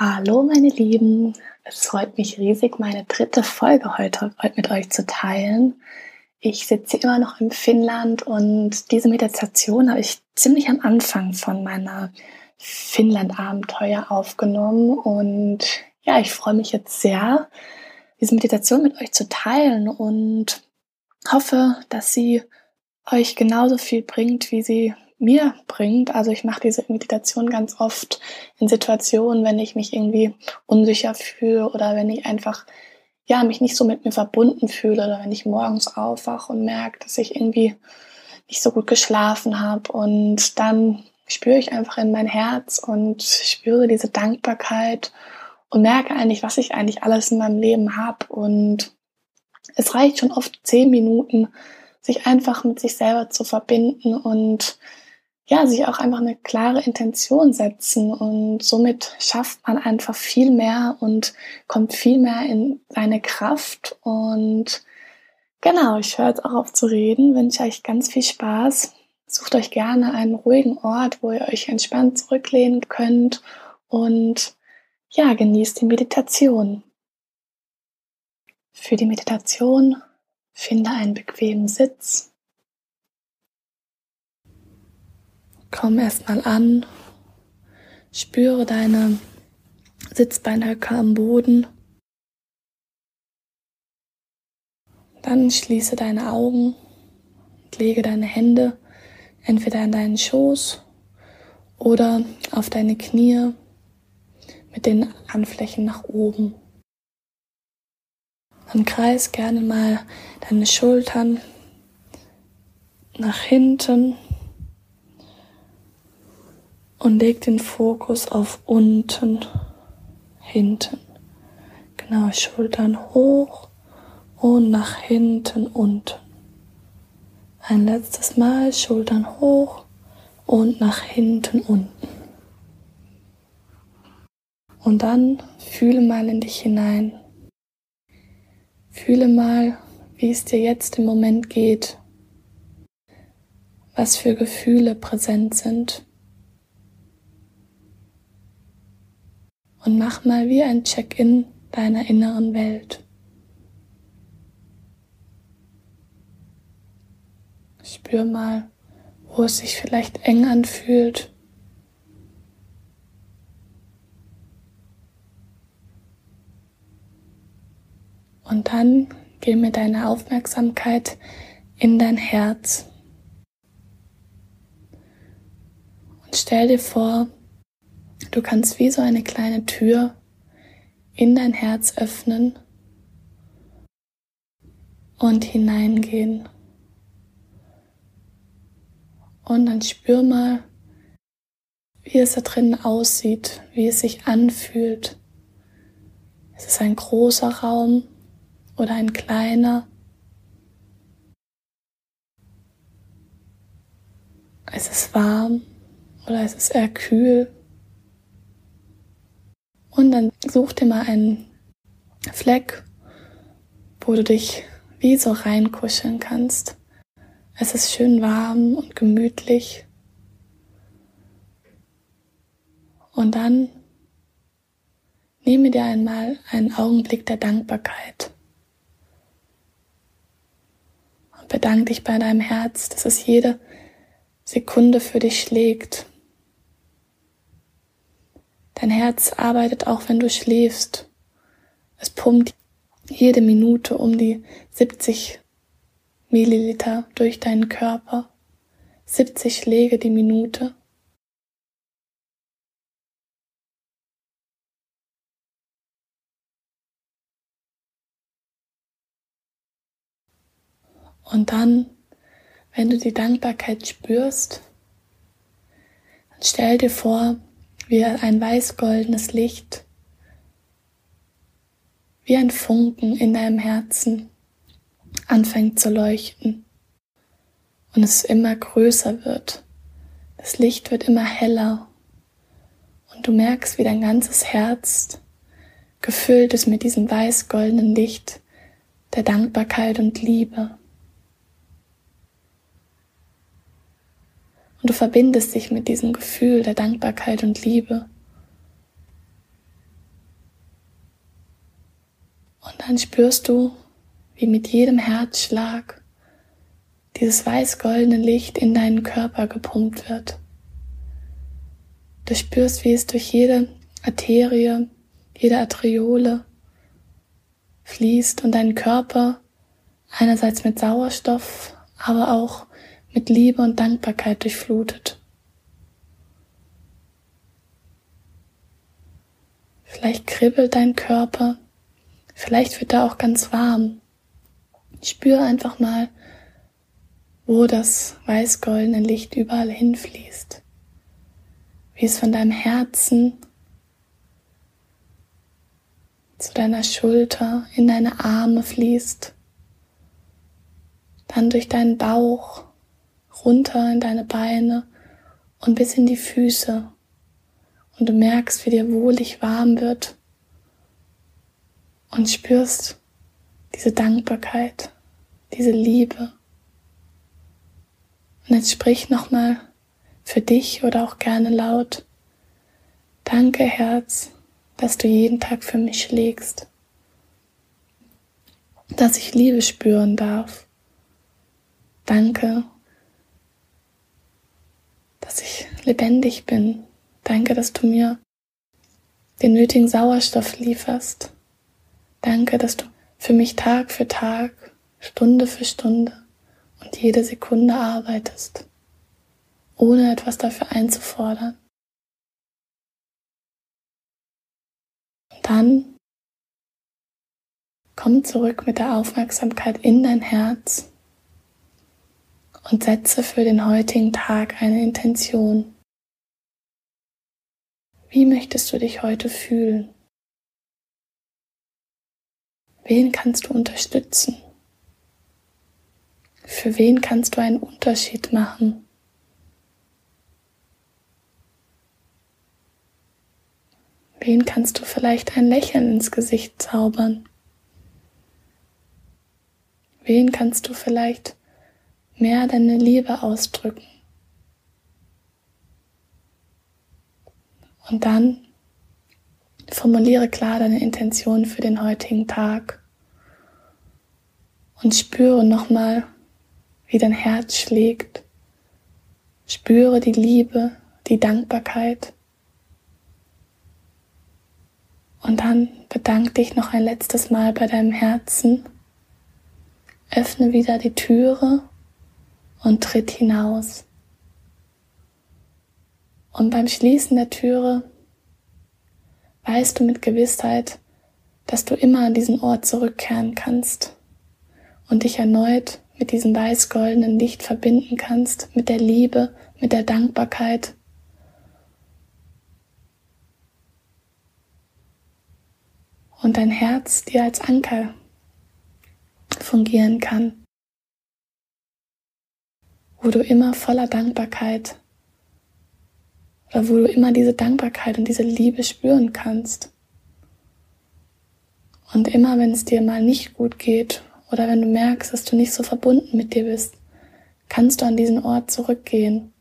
Hallo meine Lieben, es freut mich riesig, meine dritte Folge heute mit euch zu teilen. Ich sitze immer noch in Finnland und diese Meditation habe ich ziemlich am Anfang von meiner Finnland-Abenteuer aufgenommen und ja, ich freue mich jetzt sehr, diese Meditation mit euch zu teilen und hoffe, dass sie euch genauso viel bringt, wie sie mir bringt. Also ich mache diese Meditation ganz oft in Situationen, wenn ich mich irgendwie unsicher fühle oder wenn ich einfach ja mich nicht so mit mir verbunden fühle oder wenn ich morgens aufwache und merke, dass ich irgendwie nicht so gut geschlafen habe und dann spüre ich einfach in mein Herz und spüre diese Dankbarkeit und merke eigentlich, was ich eigentlich alles in meinem Leben habe und es reicht schon oft zehn Minuten, sich einfach mit sich selber zu verbinden und ja, sich auch einfach eine klare Intention setzen und somit schafft man einfach viel mehr und kommt viel mehr in seine Kraft und genau, ich höre jetzt auch auf zu reden, wünsche euch ganz viel Spaß. Sucht euch gerne einen ruhigen Ort, wo ihr euch entspannt zurücklehnen könnt und ja, genießt die Meditation. Für die Meditation finde einen bequemen Sitz Komm erstmal an, spüre deine Sitzbeinhöcker am Boden. Dann schließe deine Augen und lege deine Hände entweder in deinen Schoß oder auf deine Knie mit den Handflächen nach oben. Dann kreis gerne mal deine Schultern nach hinten und leg den Fokus auf unten, hinten. Genau, Schultern hoch und nach hinten unten. Ein letztes Mal Schultern hoch und nach hinten unten. Und dann fühle mal in dich hinein. Fühle mal, wie es dir jetzt im Moment geht. Was für Gefühle präsent sind. Und mach mal wie ein Check-in deiner inneren Welt. Spür mal, wo es sich vielleicht eng anfühlt. Und dann geh mit deiner Aufmerksamkeit in dein Herz. Und stell dir vor, Du kannst wie so eine kleine Tür in dein Herz öffnen und hineingehen. Und dann spür mal, wie es da drinnen aussieht, wie es sich anfühlt. Ist es ein großer Raum oder ein kleiner? Ist es warm oder ist es eher kühl? Und dann such dir mal einen Fleck, wo du dich wie so reinkuscheln kannst. Es ist schön warm und gemütlich. Und dann nehme dir einmal einen Augenblick der Dankbarkeit. Und bedanke dich bei deinem Herz, dass es jede Sekunde für dich schlägt Dein Herz arbeitet auch, wenn du schläfst. Es pumpt jede Minute um die 70 Milliliter durch deinen Körper. 70 Schläge die Minute. Und dann, wenn du die Dankbarkeit spürst, dann stell dir vor, wie ein weiß-goldenes Licht, wie ein Funken in deinem Herzen anfängt zu leuchten und es immer größer wird. Das Licht wird immer heller und du merkst, wie dein ganzes Herz gefüllt ist mit diesem weiß-goldenen Licht der Dankbarkeit und Liebe. Und du verbindest dich mit diesem Gefühl der Dankbarkeit und Liebe. Und dann spürst du, wie mit jedem Herzschlag dieses weiß-goldene Licht in deinen Körper gepumpt wird. Du spürst, wie es durch jede Arterie, jede Arteriole fließt und deinen Körper einerseits mit Sauerstoff, aber auch mit Liebe und Dankbarkeit durchflutet. Vielleicht kribbelt dein Körper, vielleicht wird er auch ganz warm. Spür einfach mal, wo das weiß-goldene Licht überall hinfließt, wie es von deinem Herzen zu deiner Schulter in deine Arme fließt, dann durch deinen Bauch runter in deine Beine und bis in die Füße und du merkst, wie dir wohlig warm wird und spürst diese Dankbarkeit, diese Liebe. Und jetzt sprich nochmal für dich oder auch gerne laut. Danke, Herz, dass du jeden Tag für mich schlägst. Dass ich Liebe spüren darf. Danke, dass ich lebendig bin. Danke, dass du mir den nötigen Sauerstoff lieferst. Danke, dass du für mich Tag für Tag, Stunde für Stunde und jede Sekunde arbeitest, ohne etwas dafür einzufordern. Und dann komm zurück mit der Aufmerksamkeit in dein Herz und setze für den heutigen Tag eine Intention. Wie möchtest du dich heute fühlen? Wen kannst du unterstützen? Für wen kannst du einen Unterschied machen? Wen kannst du vielleicht ein Lächeln ins Gesicht zaubern? Wen kannst du vielleicht mehr deine Liebe ausdrücken? Und dann formuliere klar deine Intention für den heutigen Tag und spüre nochmal, wie dein Herz schlägt. Spüre die Liebe, die Dankbarkeit. Und dann bedank dich noch ein letztes Mal bei deinem Herzen. Öffne wieder die Türe und tritt hinaus. Und beim Schließen der Türe weißt du mit Gewissheit, dass du immer an diesen Ort zurückkehren kannst und dich erneut mit diesem weiß-goldenen Licht verbinden kannst, mit der Liebe, mit der Dankbarkeit. Und dein Herz dir als Anker fungieren kann, wo du immer voller Dankbarkeit oder wo du immer diese Dankbarkeit und diese Liebe spüren kannst. Und immer wenn es dir mal nicht gut geht oder wenn du merkst, dass du nicht so verbunden mit dir bist, kannst du an diesen Ort zurückgehen.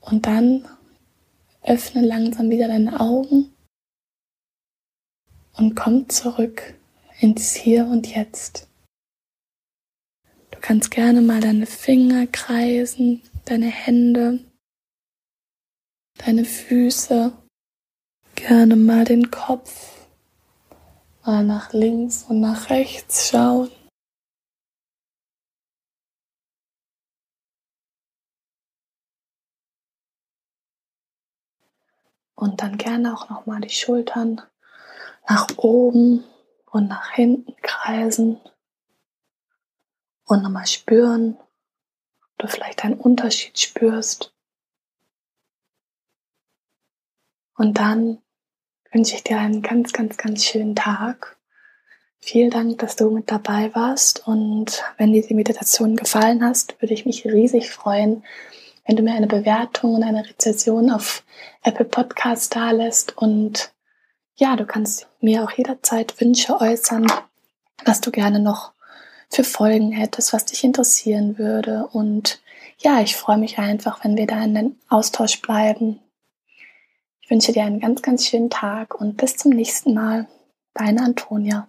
Und dann öffne langsam wieder deine Augen und komm zurück ins Hier und Jetzt. Du kannst gerne mal deine Finger kreisen, deine Hände, deine Füße, gerne mal den Kopf mal nach links und nach rechts schauen. Und dann gerne auch noch mal die Schultern nach oben und nach hinten kreisen und nochmal spüren, ob du vielleicht einen Unterschied spürst. Und dann wünsche ich dir einen ganz, ganz, ganz schönen Tag. Vielen Dank, dass du mit dabei warst. Und wenn dir die Meditation gefallen hast, würde ich mich riesig freuen, wenn du mir eine Bewertung und eine Rezension auf Apple Podcast da lässt. Und ja, du kannst mir auch jederzeit Wünsche äußern, was du gerne noch für Folgen hättest, was dich interessieren würde. Und ja, ich freue mich einfach, wenn wir da in den Austausch bleiben. Ich wünsche dir einen ganz, ganz schönen Tag und bis zum nächsten Mal. Deine Antonia.